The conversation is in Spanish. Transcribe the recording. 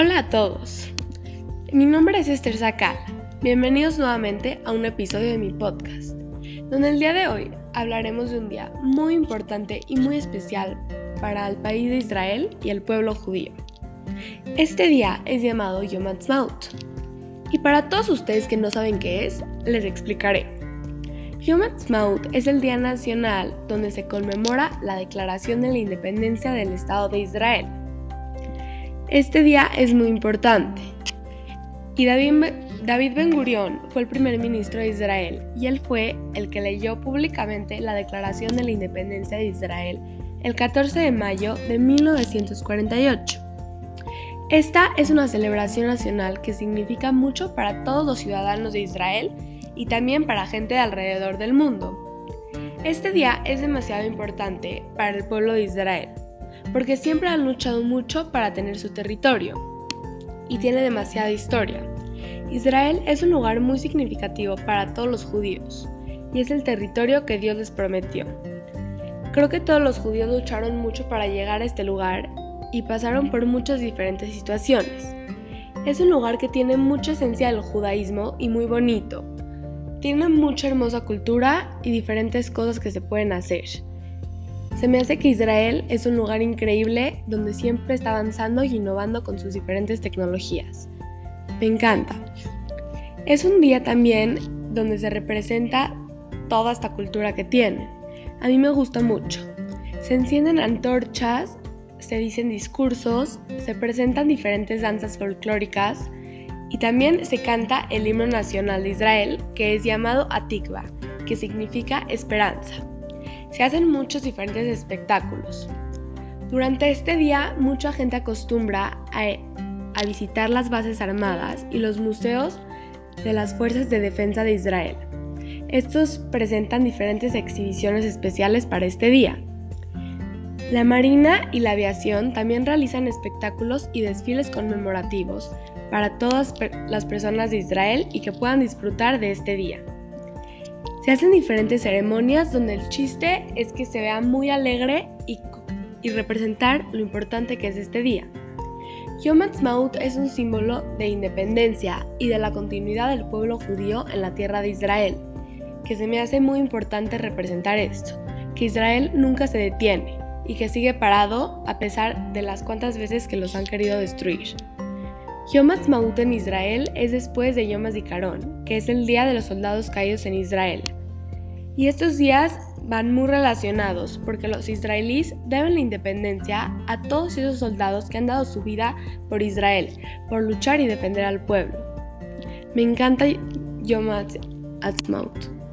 Hola a todos. Mi nombre es Esther Sacal. Bienvenidos nuevamente a un episodio de mi podcast, donde el día de hoy hablaremos de un día muy importante y muy especial para el país de Israel y el pueblo judío. Este día es llamado Yom Ha'atzmaut. Y para todos ustedes que no saben qué es, les explicaré. Yom Ha'atzmaut es el día nacional donde se conmemora la declaración de la independencia del Estado de Israel este día es muy importante. Y David Ben Gurión fue el primer ministro de Israel y él fue el que leyó públicamente la Declaración de la Independencia de Israel el 14 de mayo de 1948. Esta es una celebración nacional que significa mucho para todos los ciudadanos de Israel y también para gente de alrededor del mundo. Este día es demasiado importante para el pueblo de Israel porque siempre han luchado mucho para tener su territorio y tiene demasiada historia. Israel es un lugar muy significativo para todos los judíos y es el territorio que Dios les prometió. Creo que todos los judíos lucharon mucho para llegar a este lugar y pasaron por muchas diferentes situaciones. Es un lugar que tiene mucha esencia del judaísmo y muy bonito. Tiene mucha hermosa cultura y diferentes cosas que se pueden hacer. Se me hace que Israel es un lugar increíble donde siempre está avanzando y innovando con sus diferentes tecnologías. Me encanta. Es un día también donde se representa toda esta cultura que tienen. A mí me gusta mucho. Se encienden antorchas, se dicen discursos, se presentan diferentes danzas folclóricas y también se canta el himno nacional de Israel que es llamado Atikva, que significa esperanza se hacen muchos diferentes espectáculos. Durante este día mucha gente acostumbra a, visitar las bases armadas y los museos de las Fuerzas de Defensa de Israel. Estos presentan diferentes exhibiciones especiales para este día. La Marina y la Aviación también realizan espectáculos y desfiles conmemorativos para todas las personas de Israel y que puedan disfrutar de este día. Se hacen diferentes ceremonias donde el chiste es que se vea muy alegre y, representar lo importante que es este día. Yom Ha'atzmaut es un símbolo de independencia y de la continuidad del pueblo judío en la tierra de Israel, que se me hace muy importante representar esto, que Israel nunca se detiene y que sigue parado a pesar de las cuantas veces que los han querido destruir. Yom Ha'atzmaut en Israel es después de Yom HaZikaron, que es el día de los soldados caídos en Israel, y estos días van muy relacionados porque los israelíes deben la independencia a todos esos soldados que han dado su vida por Israel, por luchar y defender al pueblo. Me encanta Yom Ha'atzmaut.